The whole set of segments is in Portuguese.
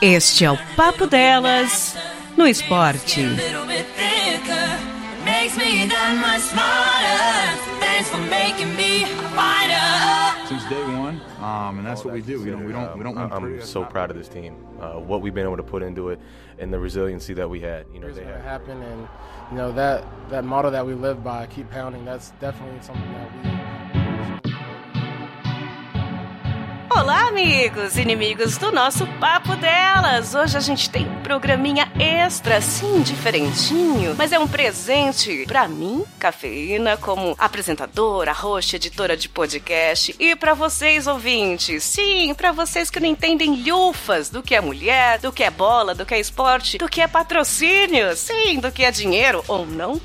Este é o Papo Delas no esporte. Since day one, um, and that's what we do. You know, we don't we don't win I'm so proud of this team, uh, what we've been able to put into it, and the resiliency that we had. You know, they had. happen, and you know that that motto that we live by, keep pounding. That's definitely something that we. Olá, amigos inimigos do nosso Papo Delas! Hoje a gente tem um programinha extra, sim, diferentinho, mas é um presente pra mim, Cafeína, como apresentadora, host, editora de podcast, e pra vocês, ouvintes. Sim, pra vocês que não entendem lufas do que é mulher, do que é bola, do que é esporte, do que é patrocínio, sim, do que é dinheiro ou não.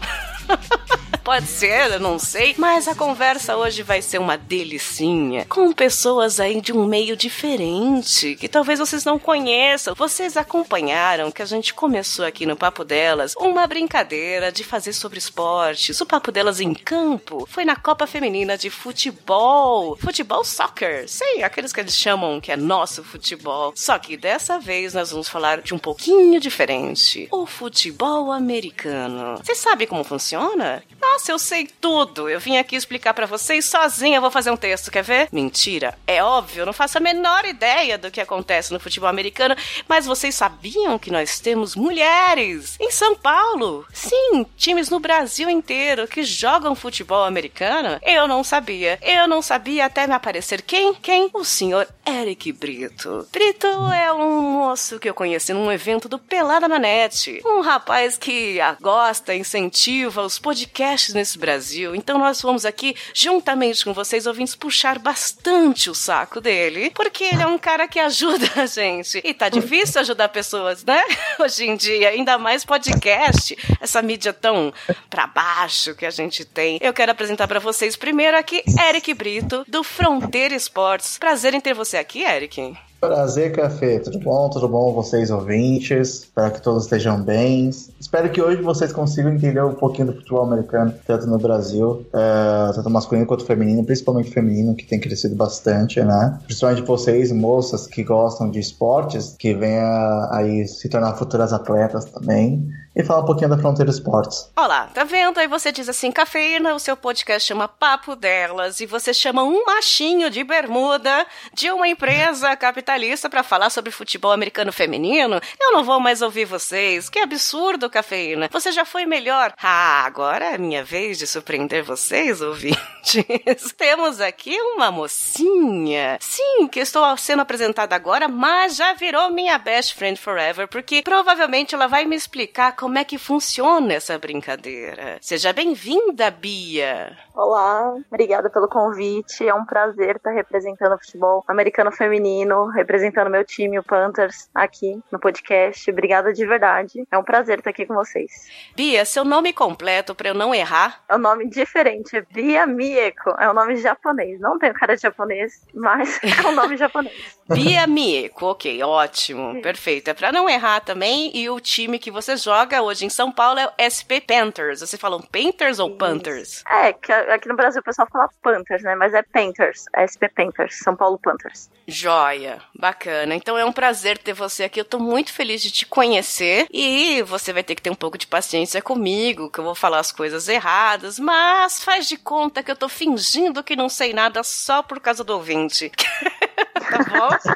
Pode ser, eu não sei. Mas a conversa hoje vai ser uma delicinha. Com pessoas aí de um meio diferente, que talvez vocês não conheçam. Vocês acompanharam que a gente começou aqui no Papo Delas uma brincadeira de fazer sobre esportes. O Papo Delas em campo foi na Copa Feminina de Futebol. Futebol soccer. Sim, aqueles que eles chamam que é nosso futebol. Só que dessa vez nós vamos falar de um pouquinho diferente. O futebol americano. Você sabe como funciona? Nossa, eu sei tudo. Eu vim aqui explicar pra vocês sozinha. Eu vou fazer um texto, quer ver? Mentira. É óbvio, eu não faço a menor ideia do que acontece no futebol americano. Mas vocês sabiam que nós temos mulheres em São Paulo? Sim, times no Brasil inteiro que jogam futebol americano. Eu não sabia. Eu não sabia até me aparecer quem? Quem? O senhor Eric Brito. Brito é um moço que eu conheci num evento do Pelada na Net. Um rapaz que gosta, incentiva os podcasts nesse Brasil. Então nós vamos aqui, juntamente com vocês, ouvintes, puxar bastante o saco dele, porque ele é um cara que ajuda a gente. E tá difícil ajudar pessoas, né? Hoje em dia, ainda mais podcast, essa mídia tão pra baixo que a gente tem. Eu quero apresentar pra vocês primeiro aqui Eric Brito, do Fronteira Esportes. Prazer em ter você aqui, Eric. Prazer, Café. Tudo bom? Tudo bom, vocês ouvintes? Espero que todos estejam bem. Espero que hoje vocês consigam entender um pouquinho do futebol americano, tanto no Brasil, é, tanto masculino quanto feminino, principalmente feminino, que tem crescido bastante, né? Principalmente vocês, moças que gostam de esportes, que venham aí se tornar futuras atletas também. E falar um pouquinho da Fronteira Esportes. Olá, tá vendo? Aí você diz assim, cafeína, o seu podcast chama Papo Delas, e você chama um machinho de bermuda de uma empresa capitalista pra falar sobre futebol americano feminino? Eu não vou mais ouvir vocês. Que absurdo, cafeína. Você já foi melhor. Ah, agora é minha vez de surpreender vocês, ouvintes. Temos aqui uma mocinha. Sim, que estou sendo apresentada agora, mas já virou minha best friend forever, porque provavelmente ela vai me explicar como é que funciona essa brincadeira. Seja bem-vinda, Bia. Olá, obrigada pelo convite. É um prazer estar representando o futebol americano feminino, representando meu time, o Panthers, aqui no podcast. Obrigada de verdade. É um prazer estar aqui com vocês. Bia, seu nome completo para eu não errar? É um nome diferente, é Bia Mieko. É um nome japonês. Não tenho cara de japonês, mas é um nome japonês. Bia Mieko, ok, ótimo, perfeito. É para não errar também. E o time que você joga hoje em São Paulo é o SP Panthers. Você falam Panthers ou Panthers? É, que aqui no Brasil o pessoal fala Panthers, né? Mas é Panthers, é SP Panthers, São Paulo Panthers. Joia, bacana. Então é um prazer ter você aqui. Eu tô muito feliz de te conhecer e você vai ter que ter um pouco de paciência comigo, que eu vou falar as coisas erradas, mas faz de conta que eu tô fingindo que não sei nada só por causa do ouvinte. tá bom?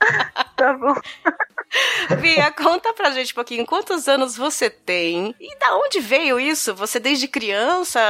Tá bom. Bia, conta pra gente um pouquinho quantos anos você tem e da onde veio isso? Você desde criança?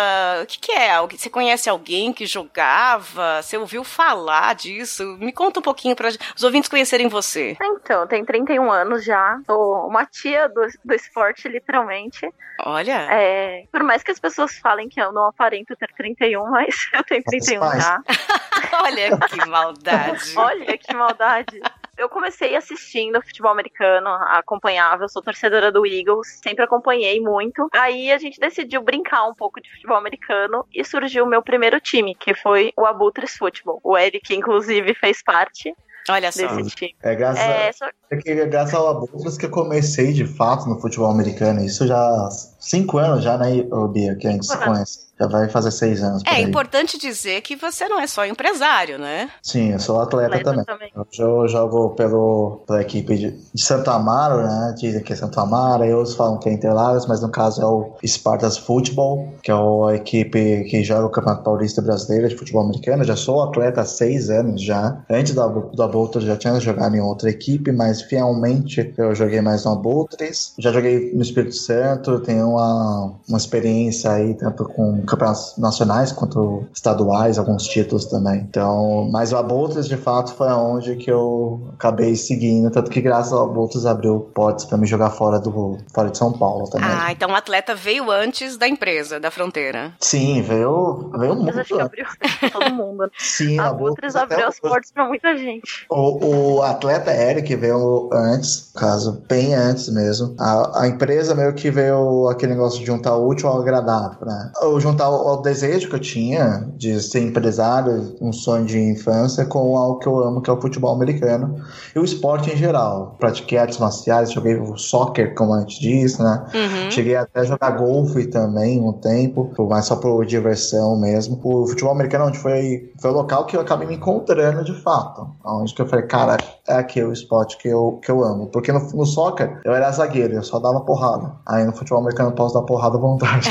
O que, que é? Você conhece alguém que jogava? Você ouviu falar disso? Me conta um pouquinho para os ouvintes conhecerem você. Então, tem 31 anos já. Sou uma tia do, do esporte, literalmente. Olha. É, por mais que as pessoas falem que eu não aparento ter 31, mas eu tenho 31 já. Olha que maldade. Olha que maldade. Eu comecei assistindo futebol americano, acompanhava, eu sou torcedora do Eagles, sempre acompanhei muito. Aí a gente decidiu brincar um pouco de futebol americano e surgiu o meu primeiro time, que foi o Abutres Futebol. O Eric, inclusive, fez parte. Olha só. Desse time. É graças, É, só- é que, é graças ao Abutras que eu comecei de fato no futebol americano. Isso já cinco anos já, né, Bia, que a gente se conhece. Já vai fazer seis anos. É importante dizer que você não é só empresário, né? Sim, eu sou atleta, Atleta também. também. Eu jogo pelo, pela equipe de, de Santo Amaro, né? Dizem que é Santo Amaro, aí outros falam que é Interlagos, mas no caso é o Spartas Futebol, que é a equipe que joga o Campeonato Paulista Brasileiro de Futebol Americano. Eu já sou atleta há seis anos já. Antes da, da Abutres eu já tinha jogado em outra equipe, mas fielmente eu joguei mais no Abutres. Já joguei no Espírito Santo, tenho uma, uma experiência aí, tanto com campeonatos nacionais quanto estaduais, alguns títulos também. Então, mas o Abutres de fato foi onde que eu acabei seguindo, tanto que graças ao Abutres abriu portas para me jogar fora do fora de São Paulo também. Ah, então o atleta veio antes da empresa, da fronteira. Sim, veio, veio muito. acho que abriu todo mundo. né? Sim, A Abutres abriu as portas pra muita gente. O, o atleta Eric veio antes, no caso, bem antes mesmo. A, a empresa meio que veio aquele negócio de juntar o útil ao agradável, né? Ou juntar o, o desejo que eu tinha de ser empresário, um sonho de infância, com algo que eu amo, que é o futebol americano e o esporte em geral. Pratiquei artes marciais, joguei o soccer, como antes disso, né? Uhum. Cheguei até a jogar golfe também um tempo, mas só por diversão mesmo. O futebol americano onde foi, foi o local que eu acabei me encontrando de fato. Onde que eu falei, cara, é aqui o esporte que eu, que eu amo. Porque no, no soccer eu era zagueiro, eu só dava porrada. Aí no futebol americano eu posso dar porrada à vontade.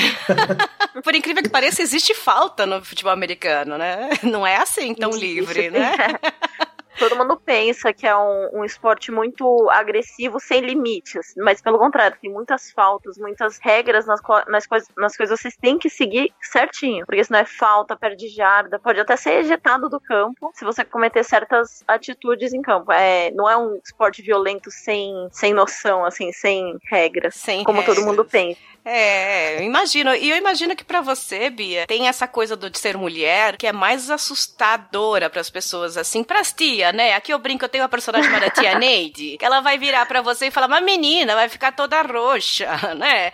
Por incrível que pareça, existe falta no futebol americano, né? Não é assim tão livre, né? Todo mundo pensa que é um, um esporte muito agressivo, sem limites. Mas pelo contrário, tem muitas faltas, muitas regras nas, nas, coisas, nas quais vocês têm que seguir certinho. Porque senão é falta, perde jarda, pode até ser ejetado do campo se você cometer certas atitudes em campo. É, não é um esporte violento sem, sem noção, assim, sem regras. Sem como todo regras. mundo pensa. É, eu imagino. E eu imagino que pra você, Bia, tem essa coisa do, de ser mulher que é mais assustadora pras pessoas, assim, pras tia, né? Aqui eu brinco, eu tenho uma personagem chamada Tia Neide, que ela vai virar pra você e falar, mas menina, vai ficar toda roxa, né?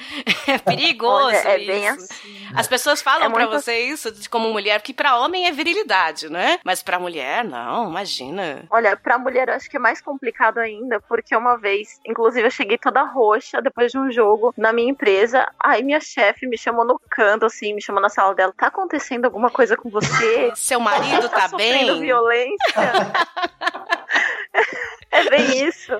É perigoso Olha, é isso. bem assim. As pessoas falam É pra muito você isso como mulher, que pra homem é virilidade, né? Mas pra mulher, não, imagina. Olha, pra mulher eu acho que é mais complicado ainda, porque uma vez, inclusive, eu cheguei toda roxa depois de um jogo na minha empresa. Aí minha chefe me chamou no canto, assim, me chamou na sala dela. Tá acontecendo alguma coisa com você? Seu marido tá sofrendo bem? violência? é bem isso.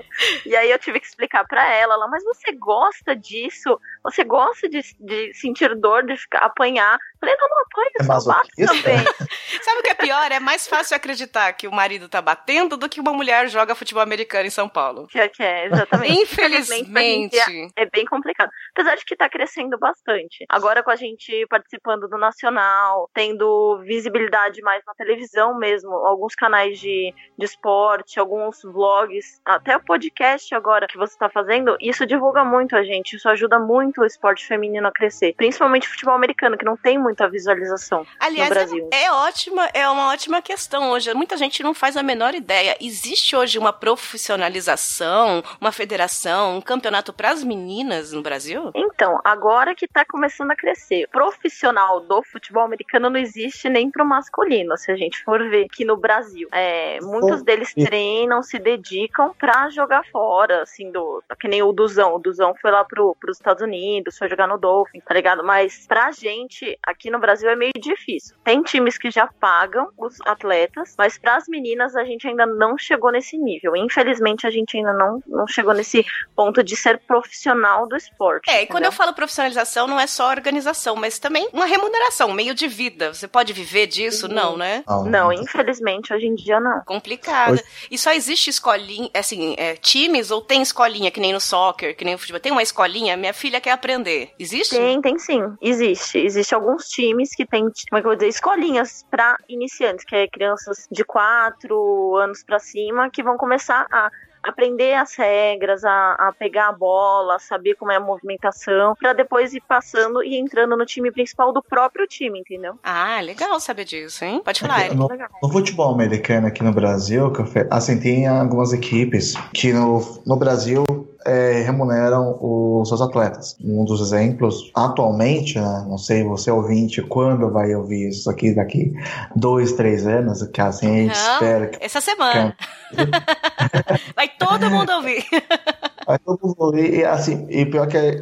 E aí eu tive que explicar pra ela, ela, mas você gosta disso? Você gosta de, de sentir dor, de ficar apanhar? Falei, não, não apanho, É eu só masoquista? também. Sabe o que é pior? É mais fácil acreditar que o marido tá batendo do que uma mulher joga futebol americano em São Paulo. Que é, que é, exatamente. Infelizmente. é, é bem complicado. Apesar de que tá crescendo bastante. Agora com a gente participando do Nacional, tendo visibilidade mais na televisão mesmo, alguns canais de, de esporte, alguns vlogs, até o podcast agora que você tá fazendo, isso divulga muito a gente, isso ajuda muito o esporte feminino a crescer. Principalmente o futebol americano, que não tem muita visualização Aliás, no Brasil. é, é ótima, é uma ótima questão hoje. Muita gente não faz a menor ideia. Existe hoje uma profissionalização, uma federação, um campeonato para as meninas no Brasil? Então, agora que tá começando a crescer. Profissional do futebol americano não existe nem pro masculino, se a gente for ver aqui no Brasil. É, muitos deles treinam, se dedicam pra jogar fora, assim, do. Que nem o Duzão. O Duzão foi lá pro, pros Estados Unidos, foi jogar no Dolphin, tá ligado? Mas pra gente, aqui no Brasil, é meio difícil. Tem times que já pagam os atletas, mas pras meninas a gente ainda não chegou nesse nível. Infelizmente, a gente ainda não, não chegou nesse ponto de ser profissional do esporte. É, e quando entendeu? eu falo profissionalização, não é só organização, mas também uma remuneração, meio de vida. Você pode viver disso? Não, né? Não, infelizmente, hoje em dia não. Complicado. Hoje- E só existe escolinha, assim, é, times ou tem escolinha, que nem no soccer, que nem no futebol? Tem uma escolinha, minha filha quer aprender. Existe? Tem, tem sim. Existe. Existe alguns times que tem, como é que eu vou dizer, escolinhas pra iniciantes, que é crianças de 4 anos pra cima, que vão começar a aprender as regras, a, a pegar a bola, a saber como é a movimentação, pra depois ir passando e entrando no time principal do próprio time, entendeu? Ah, legal saber disso, hein? Pode falar, Eric. No, Legal. no futebol americano aqui no Brasil, que eu fe- assim, tem algumas equipes que no, no Brasil é, remuneram os seus atletas. Um dos exemplos, atualmente, né, não sei você ouvinte, quando vai ouvir isso aqui daqui dois, três anos, que assim a gente Não. espera que Essa semana. Vai todo mundo ouvir. Aí todo mundo, e assim, e pior que é,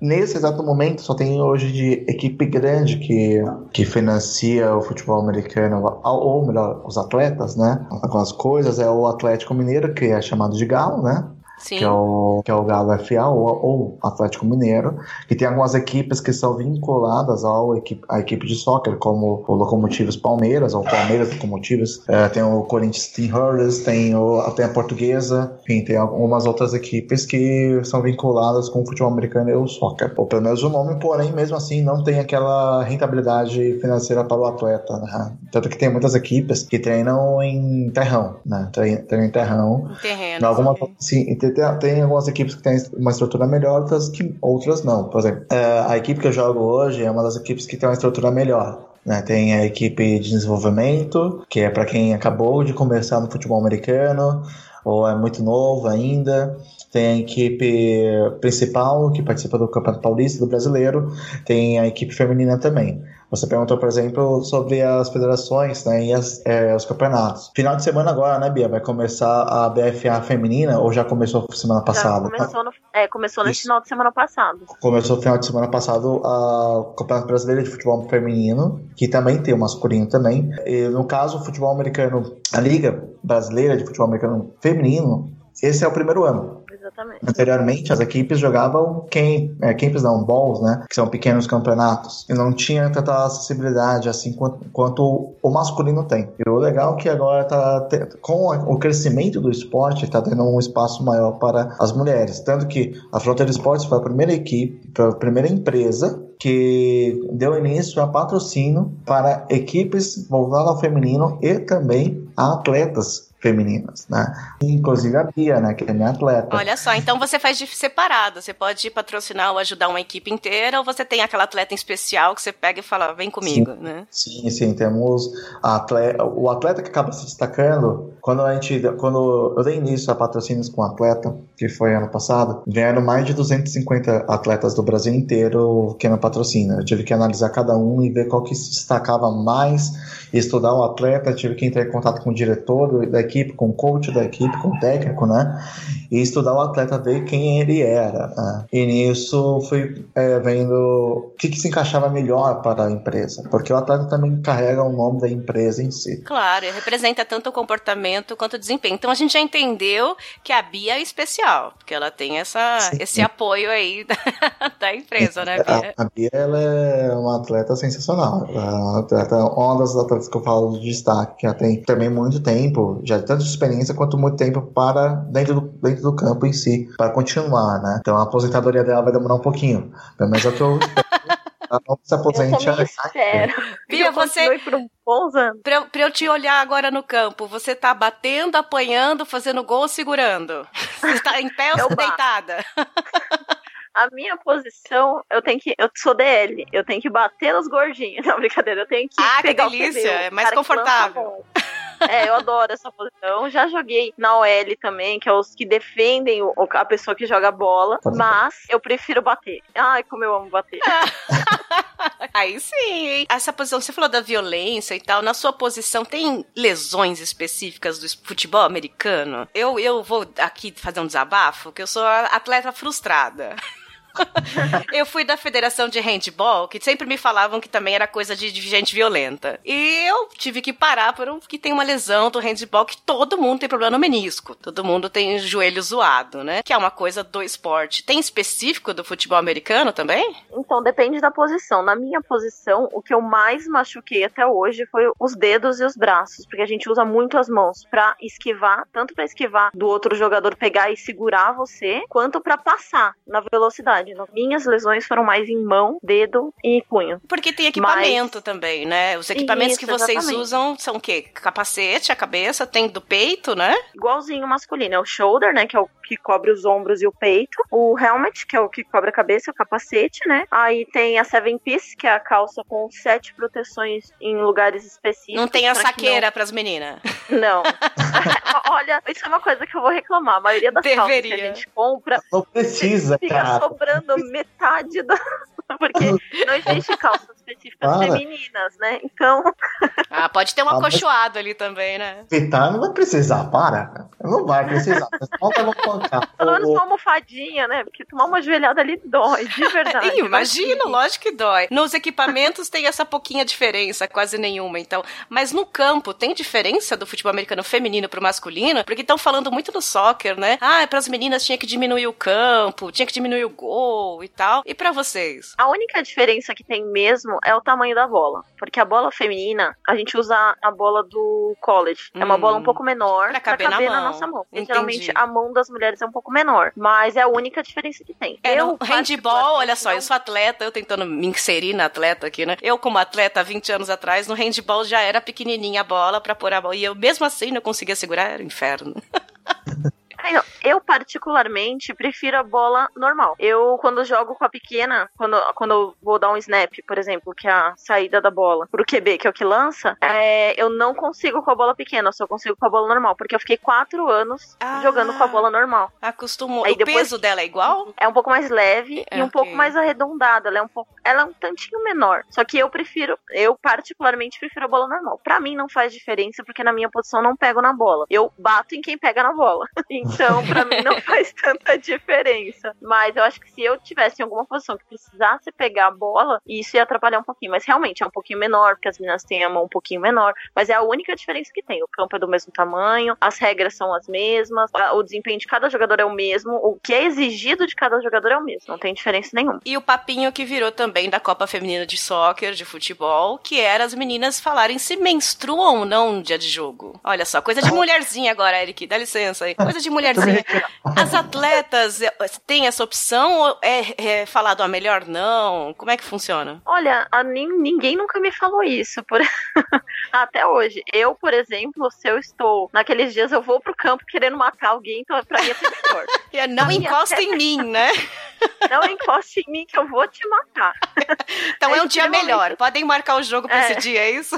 nesse exato momento só tem hoje de equipe grande que, que financia o futebol americano, ou melhor, os atletas, né? Algumas coisas, é o Atlético Mineiro, que é chamado de Galo, né? Sim. que é o, que é o Galo FA ou, ou Atlético Mineiro, que tem algumas equipes que são vinculadas ao equipe, à equipe de soccer, como o Locomotivos Palmeiras, ou Palmeiras Locomotivos, é, tem o Corinthians Team Hurlers, tem, o, tem a Portuguesa, enfim, tem algumas outras equipes que são vinculadas com o futebol americano e o soccer, ou pelo menos o nome, porém, mesmo assim, não tem aquela rentabilidade financeira para o atleta, né? Tanto que tem muitas equipes que treinam em terrão, né? Treinam em terrão. Terreno. Algumas, sim, tem, tem algumas equipes que têm uma estrutura melhor, outras, que, outras não. Por exemplo, é, a equipe que eu jogo hoje é uma das equipes que tem uma estrutura melhor. Né? Tem a equipe de desenvolvimento, que é para quem acabou de começar no futebol americano ou é muito novo ainda. Tem a equipe principal, que participa do Campeonato Paulista do Brasileiro. Tem a equipe feminina também. Você perguntou, por exemplo, sobre as federações né, e as, é, os campeonatos. Final de semana agora, né, Bia? Vai começar a BFA feminina ou já começou semana passada? Já começou, no, é, começou no final de semana passado. Começou no final de semana passado o Campeonato Brasileiro de Futebol Feminino, que também tem o masculino também. E, no caso, o futebol americano, a Liga Brasileira de Futebol Americano Feminino, esse é o primeiro ano. Exatamente. Anteriormente, as equipes jogavam camp, é, camps não, balls, né? Que são pequenos campeonatos. E não tinha tanta acessibilidade assim quanto, quanto o masculino tem. E o legal é que agora tá com o crescimento do esporte, tá tendo um espaço maior para as mulheres. Tanto que a Fronteira Esportes foi a primeira equipe, foi a primeira empresa que deu início a patrocínio para equipes voltadas ao feminino e também a atletas femininas, né? Inclusive a Bia, né, que é minha atleta. Olha só, então você faz de separado. Você pode patrocinar ou ajudar uma equipe inteira, ou você tem aquela atleta em especial que você pega e fala, vem comigo, sim, né? Sim, sim, temos atleta, o atleta que acaba se destacando, quando a gente, quando eu dei início a patrocínios com atleta, que foi ano passado, vieram mais de 250 atletas do Brasil inteiro que no patrocínio. Eu tive que analisar cada um e ver qual que se destacava mais, estudar o atleta, tive que entrar em contato com o diretor da equipe, com o coach da equipe, com o técnico, né? E estudar o atleta, ver quem ele era. Né? E nisso fui é, vendo o que, que se encaixava melhor para a empresa, porque o atleta também carrega o nome da empresa em si. Claro, representa tanto o comportamento quanto o desempenho. Então a gente já entendeu que a Bia é especial, porque ela tem essa, Sim. esse apoio aí da, da empresa, né, Bia? A, a Bia ela é uma atleta sensacional. Uma, atleta, uma das atletas que eu falo de destaque, que ela tem também muito tempo, já tanto de experiência quanto muito tempo para dentro do, dentro do campo em si, para continuar, né? Então a aposentadoria dela vai demorar um pouquinho. Pelo menos é o que eu ela não se aposente. Eu espero. Bia, você. Por um bons anos. Pra, eu, pra eu te olhar agora no campo, você tá batendo, apanhando, fazendo gol, segurando. Você tá em pé ou tá deitada? a minha posição, eu tenho que. Eu sou DL, eu tenho que bater nos gordinhos. Não, brincadeira, eu tenho que. Ah, que delícia! É mais confortável. É, eu adoro essa posição. Já joguei na OL também, que é os que defendem o, a pessoa que joga bola. Mas eu prefiro bater. Ai, como eu amo bater. Aí sim. Essa posição, você falou da violência e tal. Na sua posição, tem lesões específicas do futebol americano? Eu, eu vou aqui fazer um desabafo, que eu sou atleta frustrada. eu fui da Federação de Handball, que sempre me falavam que também era coisa de, de gente violenta. E eu tive que parar porque tem uma lesão do handball que todo mundo tem problema no menisco. Todo mundo tem joelho zoado, né? Que é uma coisa do esporte. Tem específico do futebol americano também? Então, depende da posição. Na minha posição, o que eu mais machuquei até hoje foi os dedos e os braços, porque a gente usa muito as mãos para esquivar, tanto para esquivar do outro jogador pegar e segurar você, quanto para passar na velocidade verdade. Minhas lesões foram mais em mão, dedo e punho. Porque tem equipamento Mas... também, né? Os equipamentos Isso, que vocês exatamente. usam são o quê? Capacete, a cabeça, tem do peito, né? Igualzinho masculino. É o shoulder, né? Que é o que cobre os ombros e o peito. O helmet, que é o que cobre a cabeça, o capacete, né? Aí tem a seven piece, que é a calça com sete proteções em lugares específicos. Não tem a saqueira não... pras meninas. Não. Olha, isso é uma coisa que eu vou reclamar. A maioria das Deveria. calças que a gente compra não precisa, fica cara. sobrando metade da. Porque não existe calças específicas Para. femininas, né? Então, Ah, pode ter um Ah, acolchoado ali também, né? Evitar não vai precisar, para. Não vai precisar. Vão bancar. pelo menos uma almofadinha, né? Porque tomar uma joelhada ali dói, de verdade. Ih, imagino, lógico que dói. Nos equipamentos tem essa pouquinha diferença, quase nenhuma, então. Mas no campo, tem diferença do futebol americano feminino pro masculino? Porque estão falando muito no soccer, né? Ah, para as meninas tinha que diminuir o campo, tinha que diminuir o gol e tal. E pra vocês? A única diferença que tem mesmo é o tamanho da bola. Porque a bola feminina, a gente usa a bola do college. É uma Hum. bola um pouco menor Pra pra caber caber, na na, mão. nossa mão. Entendi. geralmente a mão das mulheres é um pouco menor. Mas é a única diferença que tem. É, eu, no handball, olha só, eu sou atleta, eu tentando me inserir na atleta aqui, né? Eu, como atleta há 20 anos atrás, no handball já era pequenininha a bola pra pôr a bola. E eu, mesmo assim, não conseguia segurar, era um inferno. Eu, particularmente, prefiro a bola normal. Eu, quando jogo com a pequena, quando, quando eu vou dar um snap, por exemplo, que é a saída da bola pro QB, que é o que lança, é, eu não consigo com a bola pequena, eu só consigo com a bola normal, porque eu fiquei quatro anos Ah. jogando com a bola normal. Acostumou. Aí o depois- peso dela é igual? É um pouco mais leve É, e um ok. pouco mais arredondada. Ela é um pouco, ela é um tantinho menor. Só que eu prefiro, eu particularmente prefiro a bola normal. Pra mim não faz diferença porque na minha posição eu não pego na bola. Eu bato em quem pega na bola. Então pra mim não faz tanta diferença. Mas eu acho que se eu tivesse em alguma posição que precisasse pegar a bola, isso ia atrapalhar um pouquinho. Mas realmente é um pouquinho menor porque as meninas têm a mão um pouquinho menor. Mas é a única diferença que tem. O campo é do mesmo tamanho, as regras são as mesmas, o desempenho de cada jogador é o mesmo, o que é exigido de cada jogador é o mesmo. Não tem diferença nenhuma. E o papinho que virou também da Copa Feminina de Soccer, de futebol, que era as meninas falarem se menstruam ou não no dia de jogo. Olha só, coisa de mulherzinha agora, Eric, dá licença aí. Coisa de mulherzinha. As atletas eh, têm essa opção ou é, é falado, ah, melhor não? Como é que funciona? Olha, a nin- ninguém nunca me falou isso. Por... Até hoje. Eu, por exemplo, se eu estou naqueles dias, eu vou pro campo querendo matar alguém, então pra mim é pior. É, Não encosta em mim, né? Não encoste em mim que eu vou te matar. Então é, É um dia melhor. Podem marcar o jogo pra É. esse dia, é isso?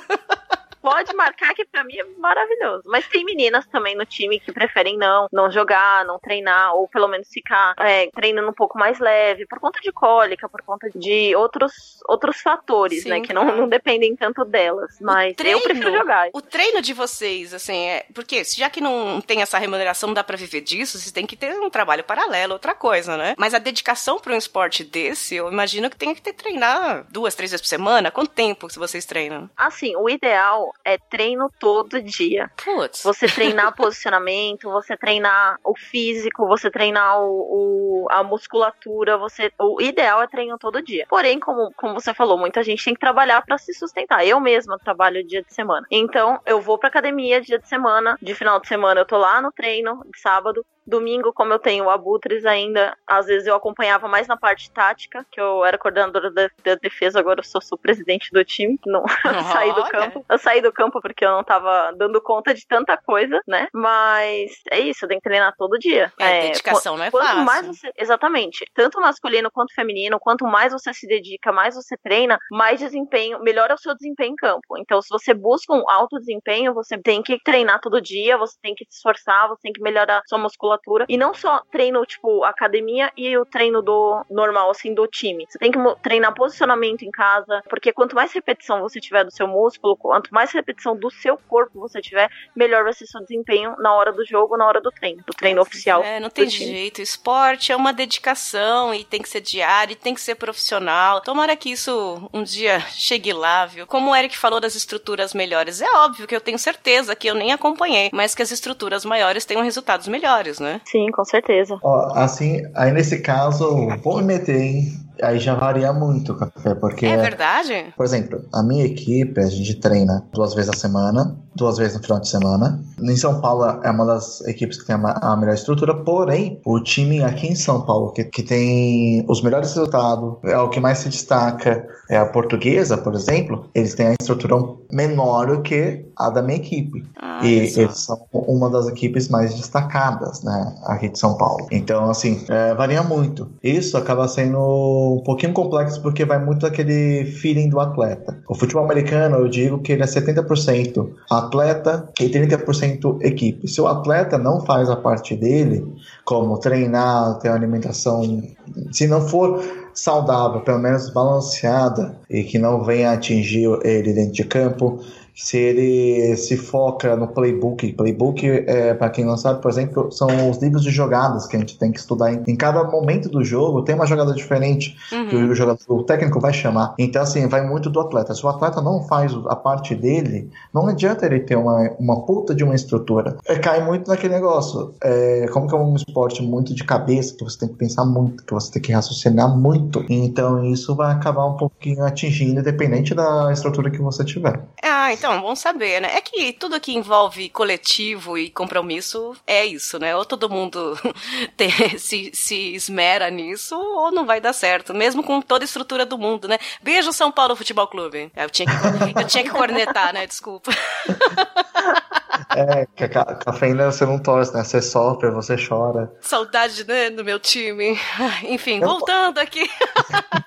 Pode marcar que pra mim é maravilhoso. Mas tem meninas também no time que preferem não, não jogar, não treinar, ou pelo menos ficar é, treinando um pouco mais leve, por conta de cólica, por conta de outros, outros fatores, Sim, né? Que não, não dependem tanto delas. Mas treino- eu prefiro jogar. O treino de vocês, assim, é. Porque se já que não tem essa remuneração, não dá pra viver disso, vocês têm que ter um trabalho paralelo, outra coisa, né? Mas a dedicação pra um esporte desse, eu imagino que tem que ter treinar duas, três vezes por semana. Quanto tempo que vocês treinam? Assim, o ideal é treino todo dia. Putz. Você treinar posicionamento, você treinar o físico, você treinar o, o- a musculatura, você. O ideal é treino todo dia. Porém, como, como você falou, muita gente tem que trabalhar pra se sustentar. Eu mesma trabalho dia de semana. Então, eu vou pra academia dia de semana, de final de semana eu tô lá no treino, de sábado. Domingo, como eu tenho o Abutres ainda, às vezes eu acompanhava mais na parte tática, que eu era coordenadora da, da defesa, agora eu sou, sou presidente do time, não saí do campo. Eu saí do campo porque eu não tava dando conta de tanta coisa, né? Mas é isso, tem que treinar todo dia. É, dedicação não é Quanto fácil. mais você. Exatamente. Tanto masculino quanto feminino, quanto mais você se dedica, mais você treina, mais desempenho, melhor é o seu desempenho em campo. Então, se você busca um alto desempenho, você tem que treinar todo dia, você tem que se esforçar, você tem que melhorar sua musculatura. E não só treino, tipo, academia e o treino do normal, assim, do time. Você tem que treinar posicionamento em casa, porque quanto mais repetição você tiver do seu músculo, quanto mais repetição do seu corpo você tiver, melhor vai ser seu desempenho na hora do jogo, na hora do treino, do treino oficial. É, não tem jeito. Esporte é uma dedicação e tem que ser diário, e tem que ser profissional. Tomara que isso um dia chegue lá, viu? Como o Eric falou das estruturas melhores, é óbvio que eu tenho certeza que eu nem acompanhei, mas que as estruturas maiores tenham resultados melhores, né? Sim, com certeza. Ó, assim, aí nesse caso, vou me meter, hein? Aí já varia muito o café, porque. É verdade? Por exemplo, a minha equipe, a gente treina duas vezes na semana, duas vezes no final de semana. Em São Paulo é uma das equipes que tem a a melhor estrutura, porém, o time aqui em São Paulo, que, que tem os melhores resultados, é o que mais se destaca, é a portuguesa, por exemplo, eles têm a estrutura menor do que a da minha equipe. Ah, E só. eles são uma das equipes mais destacadas, né, aqui de São Paulo. Então, assim, é, varia muito. Isso acaba sendo um pouquinho complexo porque vai muito daquele feeling do atleta. O futebol americano, eu digo que ele é 70% atleta e 30% equipe. Se o atleta não faz a parte dele, como treinar, ter uma alimentação, se não for saudável, pelo menos balanceada, e que não venha atingir ele dentro de campo, se ele se foca no playbook. Playbook, é, para quem não sabe, por exemplo, são os livros de jogadas que a gente tem que estudar. Em, cada momento do jogo tem uma jogada diferente Uhum. que o, jogador, o técnico vai chamar. Então, assim, vai muito do atleta. Se o atleta não faz a parte dele, não adianta ele ter uma, uma puta de uma estrutura. É, cai muito naquele negócio. É, como que é um esporte muito de cabeça, que você tem que pensar muito, que você tem que raciocinar muito. Então, isso vai acabar um pouquinho atingindo, independente da estrutura que você tiver. Ah, então, bom saber, né? É que tudo que envolve coletivo e compromisso é isso, né? Ou todo mundo se, se esmera nisso, ou não vai dar certo, mesmo com toda a estrutura do mundo, né? Beijo, São Paulo Futebol Clube. Eu tinha que, eu tinha que cornetar, né? Desculpa. É, que a ca- cafeína você não torce, né? Você sofre, você chora. Saudade, né, do meu time. Enfim, Eu- voltando aqui.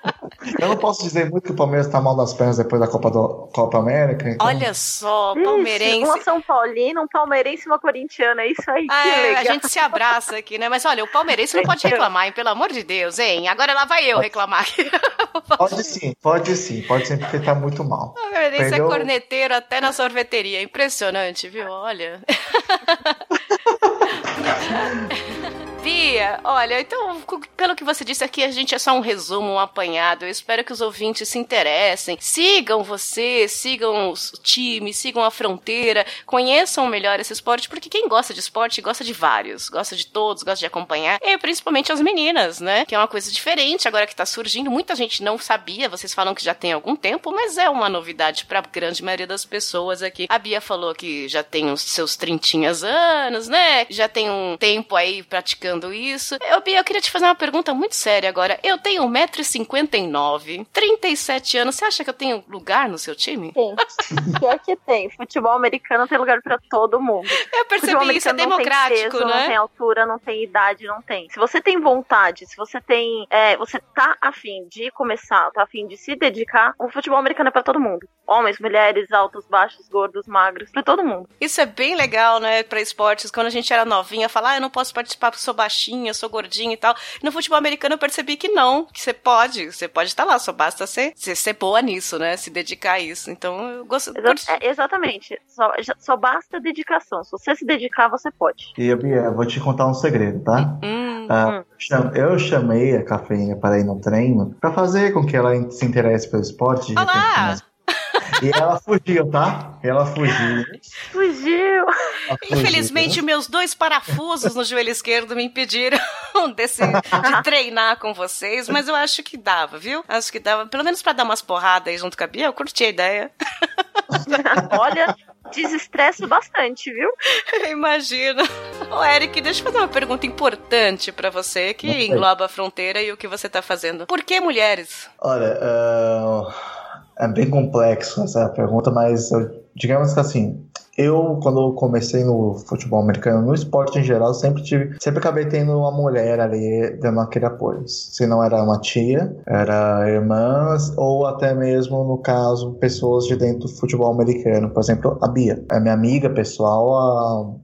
Eu não posso dizer muito que o Palmeiras tá mal das pernas depois da Copa, do, Copa América. então- Olha só, Ixi, palmeirense. Uma São Paulina, um palmeirense e uma corintiana. É isso aí, Ah, que é, legal. a gente se abraça aqui, né? Mas olha, o palmeirense não pode reclamar, hein? Pelo amor de Deus, hein? Agora lá vai eu reclamar. Pode sim, pode sim, pode sim, porque tá muito mal. O palmeirense é Perdeu- corneteiro até na sorveteria. Impressionante, viu? Olha. Bia, olha, então, pelo que você disse aqui, a gente é só um resumo, um apanhado. Eu espero que os ouvintes se interessem, sigam você, sigam os times, sigam a fronteira, conheçam melhor esse esporte, porque quem gosta de esporte gosta de vários, gosta de todos, gosta de acompanhar, e principalmente as meninas, né? Que é uma coisa diferente agora que tá surgindo. Muita gente não sabia, vocês falam que já tem algum tempo, mas é uma novidade pra grande maioria das pessoas aqui. A Bia falou que já tem os seus trintinhas anos, né? Já tem um tempo aí praticando isso. Eu, Bia, eu queria te fazer uma pergunta muito séria agora. Eu tenho 1,59m, 37 anos. Você acha que eu tenho lugar no seu time? Tem. Pior que tem. Futebol americano tem lugar pra todo mundo. Eu percebi isso, é americano não democrático, peso, Não né? tem altura, não tem idade, não tem. Se você tem vontade, se você tem. é, você tá afim de começar, tá afim de se dedicar, o futebol americano é pra todo mundo. Homens, mulheres, altos, baixos, gordos, magros, pra todo mundo. Isso é bem legal, né, pra esportes. Quando a gente era novinha, falar, ah, eu não posso participar porque sou baixinha, sou gordinha e tal. E no futebol americano eu percebi que não, que você pode, você pode estar lá, só basta ser, ser, ser boa nisso, né, se dedicar a isso. Então eu gosto. Exa- é, exatamente. Só, só basta dedicação. Se você se dedicar, você pode. E Bia, eu vou te contar um segredo, tá? Hum, Ah, cham- eu chamei a cafeína para ir no treino pra fazer com que ela se interesse pelo esporte. de Olá! E ela fugiu, tá? Ela fugiu. Fugiu! ela fugiu, Infelizmente, meus dois parafusos no joelho esquerdo me impediram desse, de treinar com vocês, mas eu acho que dava, viu? Acho que dava, pelo menos pra dar umas porradas aí junto com a Bia, eu curti a ideia. Olha, desestressa bastante, viu? Imagina. Ô, Eric, deixa eu fazer uma pergunta importante pra você, que engloba a fronteira e o que você tá fazendo. Por que mulheres? Olha, ah, é bem complexo essa pergunta, mas eu- digamos que assim, eu quando comecei no futebol americano, no esporte em geral, sempre tive, sempre acabei tendo uma mulher ali dando aquele apoio. Se não era uma tia, era irmãs ou até mesmo no caso pessoas de dentro do futebol americano, por exemplo, a Bia, é minha amiga pessoal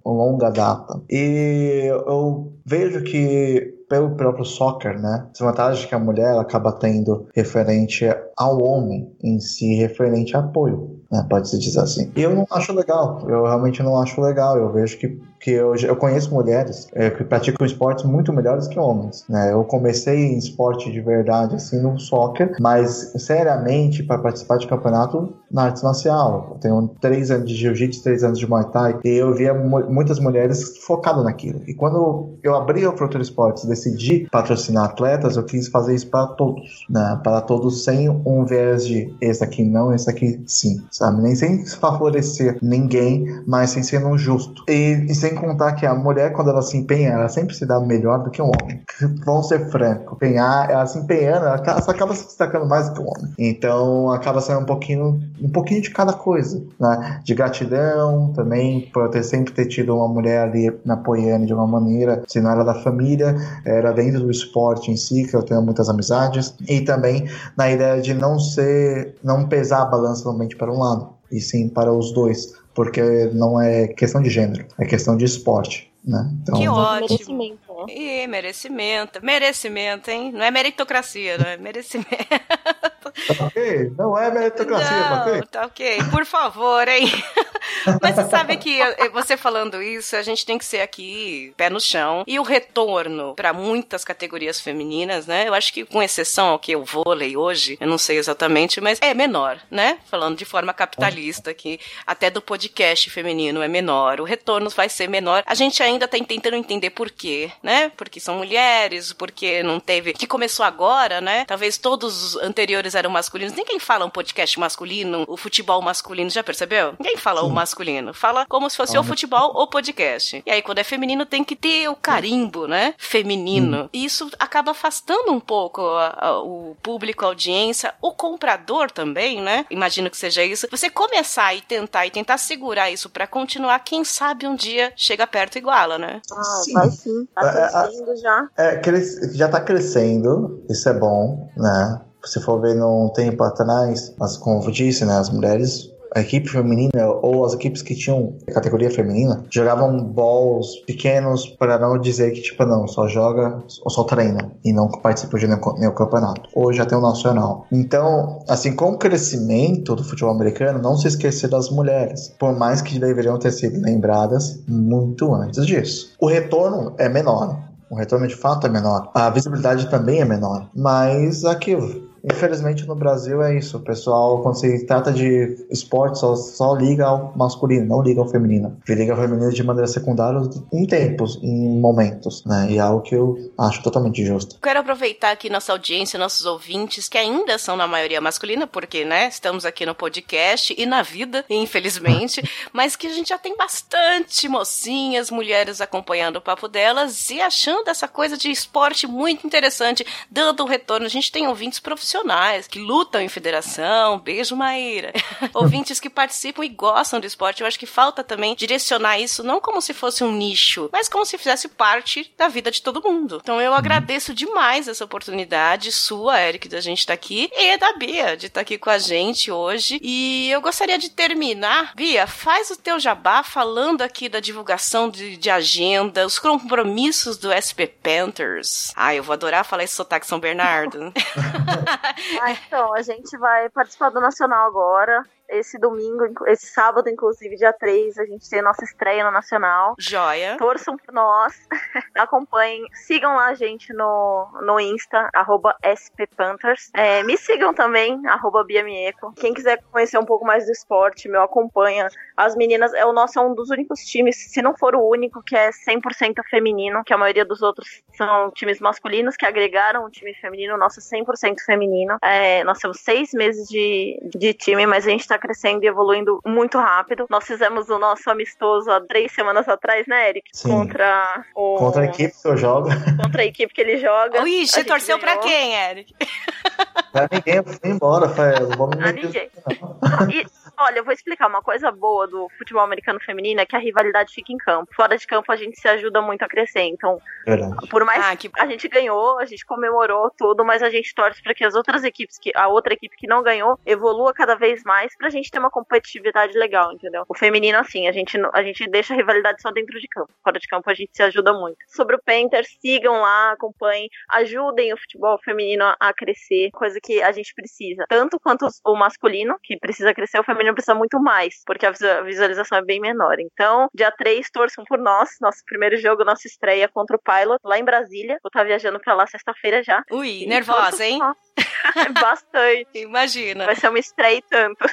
há longa data. E eu vejo que pelo próprio soccer, né? As vantagens que a mulher acaba tendo referente ao homem em si, referente a apoio, né? Pode-se dizer assim. E eu não acho legal, eu realmente não acho legal. Eu vejo que, que eu, eu conheço mulheres é, que praticam esportes muito melhores que homens, né? Eu comecei em esporte de verdade, assim, no soccer, mas seriamente para participar de campeonato na arte marcial. Eu tenho três anos de jiu-jitsu, três anos de muay thai, e eu via mu- muitas mulheres focadas naquilo. E quando eu abri a Fronteira Esportes e decidi patrocinar atletas, eu quis fazer isso para todos, né? Para todos sem um viés de esse aqui não, esse aqui sim, sabe? Nem sem favorecer ninguém, mas sem ser um justo. E, e contar que a mulher, quando ela se empenha, ela sempre se dá melhor do que um homem. Vamos ser francos, empenhar, ela se empenhando, ela acaba, se destacando mais do que o homem. Então acaba sendo um pouquinho, um pouquinho de cada coisa, né? De gratidão também, por eu ter sempre ter tido uma mulher ali me apoiando de uma maneira, se não era da família, era dentro do esporte em si, que eu tenho muitas amizades, e também na ideia de não ser, não pesar a balança somente para um lado, e sim para os dois, porque não é questão de gênero, é questão de esporte, né? Então, Que ótimo. Merecimento, né? E merecimento. Merecimento, hein? Não é meritocracia, não é merecimento. Tá ok? Não é meritocracia, tá ok? Não, tá ok. Por favor, hein? Mas você sabe que eh, você falando isso, a gente tem que ser aqui pé no chão. E o retorno para muitas categorias femininas, né? Eu acho que com exceção ao que o vôlei hoje, eu não sei exatamente, mas é menor, né? Falando de forma capitalista aqui, até do podcast feminino é menor. O retorno vai ser menor. A gente ainda tá tentando entender por quê, né? Porque são mulheres, porque não teve que começou agora, né? Talvez todos os anteriores eram masculinos. Ninguém fala um podcast masculino, o futebol masculino, já percebeu? Ninguém fala o masculino. Fala como se fosse o futebol ou podcast. E aí, quando é feminino, tem que ter o carimbo, né? Feminino. E isso acaba afastando um pouco a- a- o público, a audiência, o comprador também, né? Imagino que seja isso. Você começar e tentar e tentar segurar isso pra continuar, quem sabe um dia chega perto e iguala, né? Ah, Sim. vai sim. Tá É, é, crescendo já. É, cres- já tá crescendo, isso é bom, né? Se for ver num tempo atrás, mas como eu disse, né, as mulheres, a equipe feminina ou as equipes que tinham categoria feminina jogavam balls pequenos para não dizer que, tipo, não, só joga ou só treina e não participa de nenhum, campeonato. Hoje tem o nacional. Então, assim, com o crescimento do futebol americano, não se esquecer das mulheres, por mais que deveriam ter sido lembradas muito antes disso. O retorno é menor, o retorno de fato é menor. A visibilidade também é menor. Mas aquilo. Infelizmente no Brasil é isso. O pessoal, quando se trata de esporte, só, só liga ao masculino, não liga ao feminino. Ele liga ao feminino de maneira secundária em tempos, em momentos, né? E é algo que eu acho totalmente justo. Quero aproveitar aqui nossa audiência, nossos ouvintes, que ainda são na maioria masculina, porque, né, estamos aqui no podcast e na vida, infelizmente, mas que a gente já tem bastante mocinhas, mulheres acompanhando o papo delas e achando essa coisa de esporte muito interessante, dando um retorno. A gente tem ouvintes profissionais que lutam em federação, beijo Maíra. ouvintes que participam e gostam do esporte. Eu acho que falta também direcionar isso não como se fosse um nicho, mas como se fizesse parte da vida de todo mundo. Então eu agradeço demais essa oportunidade sua, Eric, da gente estar aqui, e da Bia, de estar aqui com a gente hoje. E eu gostaria de terminar. Bia, faz o teu jabá falando aqui da divulgação de, de agenda, os compromissos do SP Panthers. Ah, eu vou adorar falar esse sotaque São Bernardo. Ah, então, a gente vai participar do Nacional agora. Esse domingo, esse sábado, inclusive, dia 3, a gente tem a nossa estreia no Nacional. Joia. Torçam por nós, acompanhem, sigam lá a gente no, no Insta, arroba SPPanthers. É, me sigam também, arroba Bia Mieco. Quem quiser conhecer um pouco mais do esporte, meu, acompanha. As meninas, é o nosso é um dos únicos times, se não for o único, que é 100% feminino, que a maioria dos outros são times masculinos que agregaram um time feminino, o nosso é 100% feminino. É, nós temos seis meses de, de time, mas a gente tá crescendo e evoluindo muito rápido. Nós fizemos o nosso amistoso há três semanas atrás, né, Eric? Sim. Contra o. Contra a equipe que eu jogo, contra a equipe que ele joga. Ui, A você gente torceu pra ganhou. quem, Eric? ninguém, embora, foi, não vou me A meter ninguém. E, olha, eu vou explicar uma coisa boa do futebol americano feminino é que a rivalidade fica em campo. Fora de campo a gente se ajuda muito a crescer. Então, Verdade. por mais Ah, que a gente ganhou, a gente comemorou tudo, mas a gente torce para que as outras equipes, que a outra equipe que não ganhou, evolua cada vez mais pra gente ter uma competitividade legal, entendeu? O feminino, assim, a gente, a gente deixa a rivalidade só dentro de campo. Fora de campo a gente se ajuda muito. Sobre o Panthers, sigam lá, acompanhem, ajudem o futebol feminino a crescer, coisa que a gente precisa. Tanto quanto o masculino, que precisa crescer, o feminino precisa muito mais, porque a visu- visualização é bem menor. Então, dia 3, torçam por nós, nosso primeiro jogo, nossa estreia contra o Pilot, lá em Brasília. Vou estar viajando pra lá sexta-feira já. Ui, E nervosa, hein? Bastante. Imagina. Vai ser uma estreia e tanto.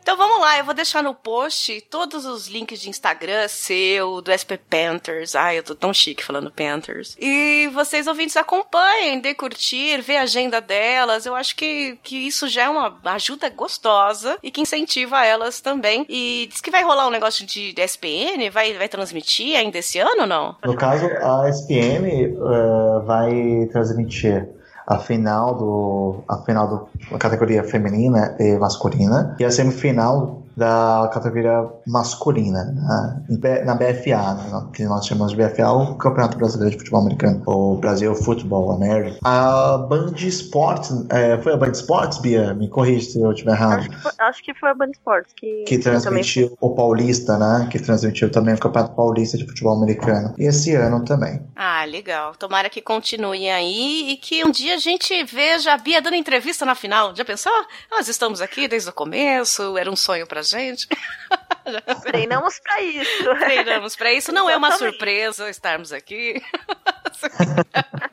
Então vamos lá, eu vou deixar no post todos os links de Instagram seu, do SP Panthers. Ai, eu tô tão chique falando Panthers. E vocês ouvintes acompanhem, dê curtir, vê a agenda delas. Eu acho que, que isso já é uma ajuda gostosa e que incentiva elas também. E diz que vai rolar um negócio de, de SPN, vai, vai transmitir ainda esse ano ou não? No caso, a SPN eh, vai transmitir a final do a final do, categoria feminina e masculina. E a semifinal da categoria masculina, né? B- na BFA, né? que nós chamamos de BFA, o Campeonato Brasileiro de Futebol Americano, o Brasil Football American. A Band Sports, é, foi a Band Sports, Bia? Me corrija se eu estiver errado. Acho que, foi, acho que foi a Band Sports que, Que também transmitiu o Paulista, né? Que transmitiu também o Campeonato Paulista de Futebol Americano. E esse ano também. Ah, legal. Tomara que continuem aí e que um dia a gente veja a Bia dando entrevista na final. Já pensou? Nós estamos aqui desde o começo, era um sonho pra gente. Treinamos pra isso. Treinamos pra isso. Não é uma Exatamente. surpresa estarmos aqui.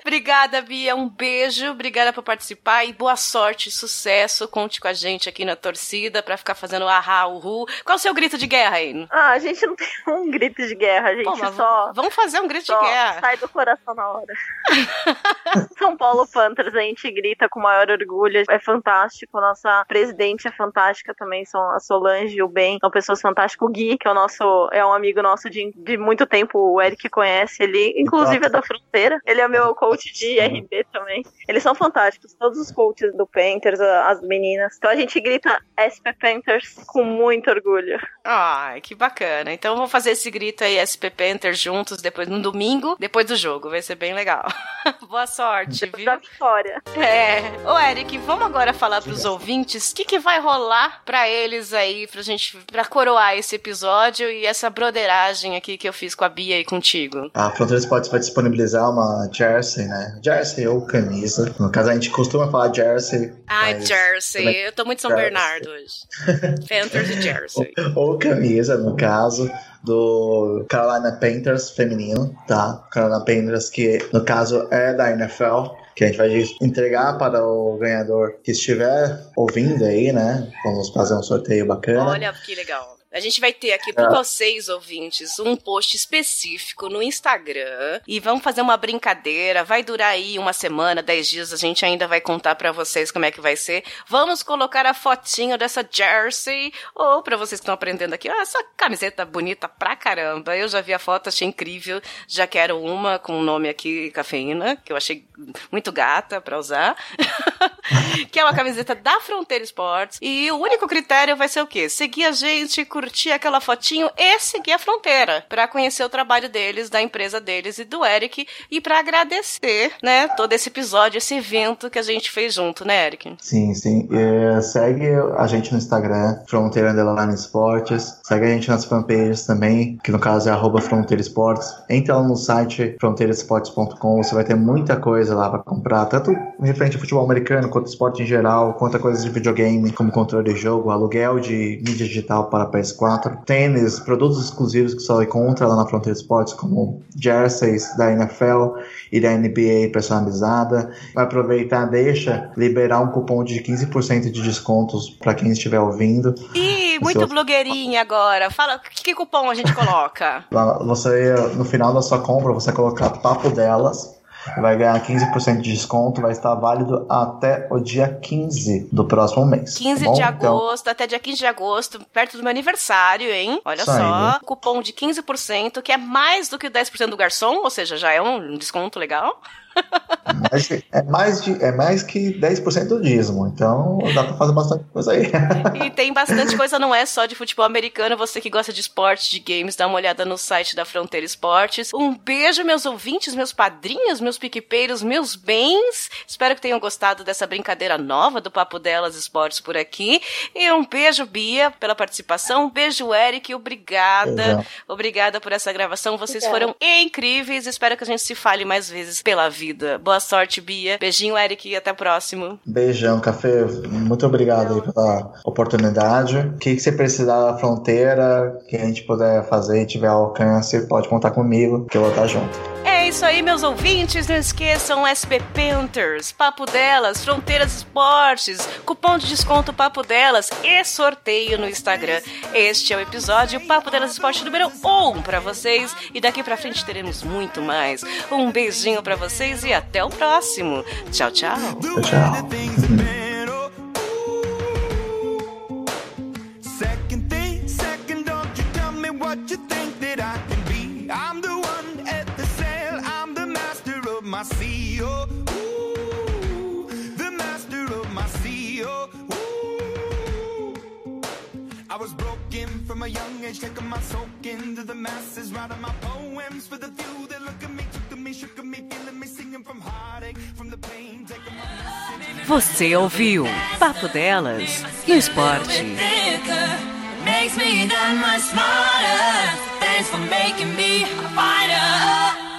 Obrigada, Bia. Um beijo. Obrigada por participar e boa sorte, sucesso. Conte com a gente aqui na torcida pra ficar fazendo ahá, uhu. Qual o seu grito de guerra aí? Ah, a gente não tem um grito de guerra, a gente Pô, só, Vamos fazer um grito de guerra. sai do coração na hora. São Paulo Panthers, a gente grita com o maior orgulho, é fantástico. Nossa presidente é fantástica também, são a Solange e o Ben, são pessoas fantásticas. O Gui, que é o nosso, é um amigo nosso de, de muito tempo, o Eric conhece, ele inclusive é da fronteira. Ele é meu coach de RB também. Eles são fantásticos, todos os coaches do Panthers, as meninas. Então a gente grita SP Panthers com muito orgulho. Ai, que bacana. Então vamos fazer esse grito aí, SP Panthers, juntos, depois no domingo, depois do jogo. Vai ser bem legal. Boa sorte, viu? Da vitória. É. Ô, Eric, vamos agora falar pros ouvintes o que, que vai rolar pra eles aí, pra gente, pra coroar esse episódio e essa broderagem aqui que eu fiz com a Bia e contigo. A Fronteira Sports vai disponibilizar uma jersey, né? Jersey ou camisa. No caso, a gente costuma falar jersey. Ai, mas Jersey. também- Eu tô muito São Jersey. Bernardo hoje. Panthers e Jersey. Ou camisa, no caso, do Carolina Panthers feminino, tá? Carolina Panthers, que no caso é da NFL. Que a gente vai entregar para o ganhador que estiver ouvindo aí, né? Vamos fazer um sorteio bacana. Olha que legal. A gente vai ter aqui para vocês, ouvintes, um post específico no Instagram e vamos fazer uma brincadeira. Vai durar aí uma semana, dez dias. A gente ainda vai contar para vocês como é que vai ser. Vamos colocar a fotinho dessa jersey ou para vocês que estão aprendendo aqui, ah, essa camiseta bonita pra caramba. Eu já vi a foto, achei incrível. Já quero uma com o nome aqui cafeína, que eu achei muito gata para usar. que é uma camiseta da Fronteira Esportes. E o único critério vai ser o quê? Seguir a gente, curtir aquela fotinho e seguir a Fronteira para conhecer o trabalho deles, da empresa deles e do Eric e para agradecer, né, todo esse episódio, esse evento que a gente fez junto, né, Eric? Sim, sim. E segue a gente no Instagram, Fronteira Underline Esportes. Segue a gente nas fanpages também, que no caso é arroba Fronteira Esportes. Entra lá no site fronteiraesportes.com, você vai ter muita coisa lá para comprar, tanto referente ao futebol americano, quanto esporte em geral, quanto a coisas de videogame, como controle de jogo, aluguel de mídia digital para PS4, tênis, produtos exclusivos que só encontra lá na Fronteira Esportes, como jerseys da NFL e da NBA personalizada. Vai aproveitar, deixa liberar um cupom de 15% de descontos para quem estiver ouvindo. Ih, muito blogueirinha agora. Fala, que, cupom a gente coloca? Você, no final da sua compra, você colocar papo delas, vai ganhar 15% de desconto, vai estar válido até o dia 15 do próximo mês. 15 tá de Então, agosto, até dia 15 de agosto, perto do meu aniversário, hein? Olha só, cupom de 15%, que é mais do que o 10% do garçom, ou seja, já é um desconto legal. É, mais de, é mais que 10% do dízimo, então dá pra fazer bastante coisa aí. E tem bastante coisa, não é só de futebol americano. Você que gosta de esportes, de games, dá uma olhada no site da Fronteira Esportes. Um beijo, meus ouvintes, meus padrinhos, meus piquepeiros, meus bens. Espero que tenham gostado dessa brincadeira nova do Papo Delas Esportes por aqui. E um beijo, Bia, pela participação. Um beijo, Eric. Obrigada. Exato. Obrigada por essa gravação. Vocês Obrigada. foram incríveis. Espero que a gente se fale mais vezes pela vida. Boa sorte, Bia. Beijinho, Eric, e até o próximo. Beijão, Café. Muito obrigado aí pela oportunidade. O que, que você precisar da fronteira, que a gente puder fazer e tiver alcance, pode contar comigo, que eu vou estar junto. É isso aí, meus ouvintes. Não esqueçam SP Panthers, Papo Delas, Fronteiras Esportes, cupom de desconto Papo Delas e sorteio no Instagram. Este é o episódio Papo Delas Esporte número 1 pra vocês e daqui pra frente teremos muito mais. Um beijinho pra vocês e até o próximo. Tchau, tchau. Tchau, tchau. What you my sea. Oh, ooh, the master of my sea. Oh, ooh. was broken from a young age, taking my soak into the masses, writing my poems for the few that look at me, took to me, shook at me, feeling me, singing from heartache, from the pain, taking my message. Você ouviu Papo Delas no esporte. makes me that much smarter. Thanks for making me a fighter.